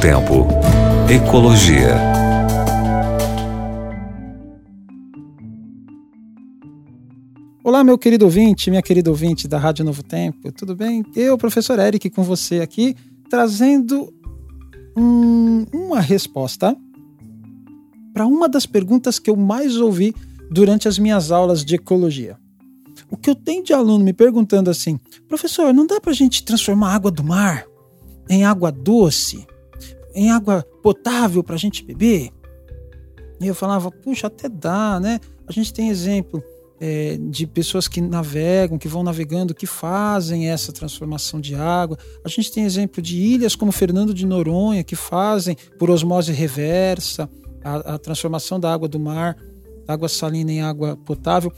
Tempo. Ecologia. Olá, meu querido ouvinte, minha querida ouvinte da Rádio Novo Tempo, tudo bem? Eu, professor Eric, com você aqui, trazendo um, uma resposta para uma das perguntas que eu mais ouvi durante as minhas aulas de ecologia. O que eu tenho de aluno me perguntando assim, professor, não dá para a gente transformar a água do mar em água doce, em água potável para a gente beber? E eu falava, puxa, até dá, né? A gente tem exemplo é, de pessoas que navegam, que vão navegando, que fazem essa transformação de água. A gente tem exemplo de ilhas como Fernando de Noronha, que fazem por osmose reversa a, a transformação da água do mar, água salina em água potável.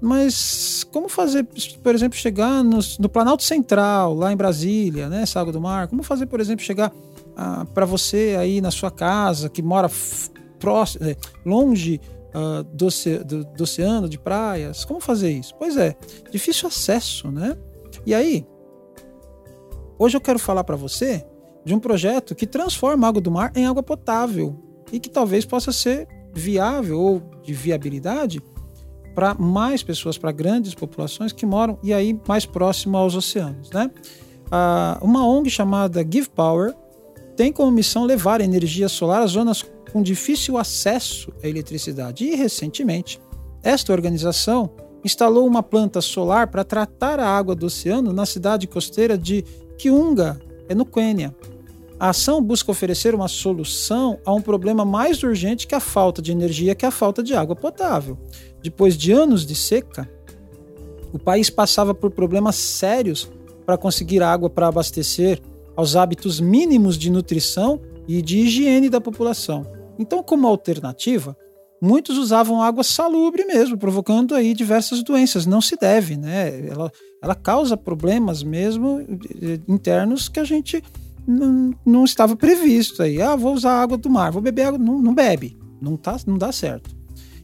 Mas como fazer, por exemplo, chegar no, no Planalto Central, lá em Brasília, né, essa água do mar? Como fazer, por exemplo, chegar ah, para você aí na sua casa, que mora próximo, é, longe uh, do, do, do, oceano, de praias? Como fazer isso? Pois é, difícil acesso, né? E aí, hoje eu quero falar para você de um projeto que transforma a água do mar em água potável e que talvez possa ser viável ou de viabilidade para mais pessoas, para grandes populações que moram e aí mais próximo aos oceanos, né? Ah, uma ONG chamada Give Power tem como missão levar energia solar às zonas com difícil acesso à eletricidade. E recentemente, esta organização instalou uma planta solar para tratar a água do oceano na cidade costeira de Kiunga, é no Quênia. A ação busca oferecer uma solução a um problema mais urgente que a falta de energia, que é a falta de água potável. Depois de anos de seca, o país passava por problemas sérios para conseguir água para abastecer aos hábitos mínimos de nutrição e de higiene da população. Então, como alternativa, muitos usavam água salubre mesmo, provocando aí diversas doenças. Não se deve, né? Ela, ela causa problemas mesmo eh, internos que a gente não, não estava previsto aí. Ah, vou usar água do mar, vou beber água. Não, não bebe, não, tá, não dá certo.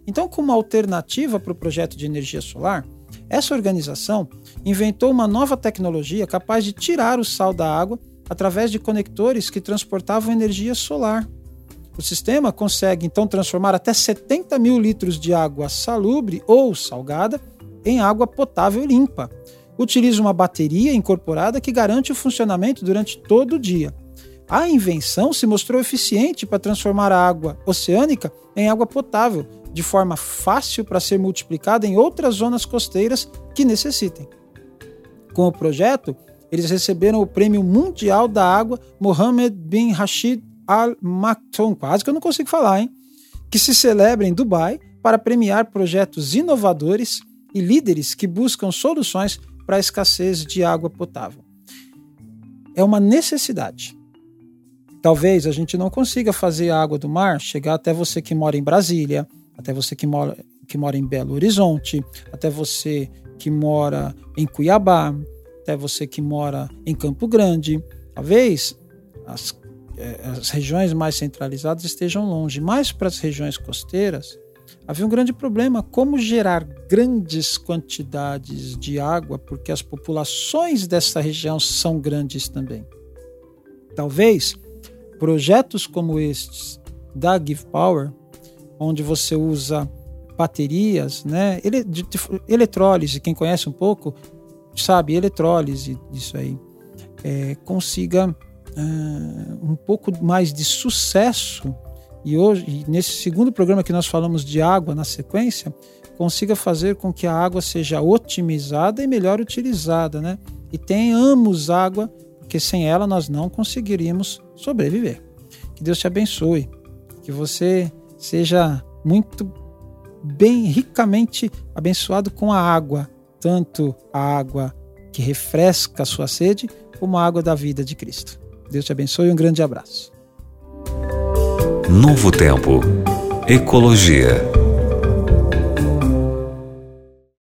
Então, como alternativa para o projeto de energia solar, essa organização inventou uma nova tecnologia capaz de tirar o sal da água através de conectores que transportavam energia solar. O sistema consegue então transformar até 70 mil litros de água salubre ou salgada em água potável limpa. Utiliza uma bateria incorporada que garante o funcionamento durante todo o dia. A invenção se mostrou eficiente para transformar a água oceânica em água potável, de forma fácil para ser multiplicada em outras zonas costeiras que necessitem. Com o projeto, eles receberam o Prêmio Mundial da Água Mohammed bin Rashid Al Maktoum, quase que eu não consigo falar, hein? Que se celebra em Dubai para premiar projetos inovadores e líderes que buscam soluções para a escassez de água potável. É uma necessidade. Talvez a gente não consiga fazer a água do mar chegar até você que mora em Brasília, até você que mora, que mora em Belo Horizonte, até você que mora em Cuiabá, até você que mora em Campo Grande. Talvez as, eh, as regiões mais centralizadas estejam longe, mas para as regiões costeiras havia um grande problema: como gerar grandes quantidades de água, porque as populações dessa região são grandes também. Talvez projetos como estes da Give Power onde você usa baterias, né? Ele, de, de, eletrólise, quem conhece um pouco sabe, eletrólise disso aí, é, consiga uh, um pouco mais de sucesso e hoje, nesse segundo programa que nós falamos de água na sequência, consiga fazer com que a água seja otimizada e melhor utilizada, né? E tenhamos água, porque sem ela nós não conseguiríamos sobreviver. Que Deus te abençoe, que você seja muito bem ricamente abençoado com a água, tanto a água que refresca a sua sede, como a água da vida de Cristo. Deus te abençoe e um grande abraço. Novo Tempo. Ecologia.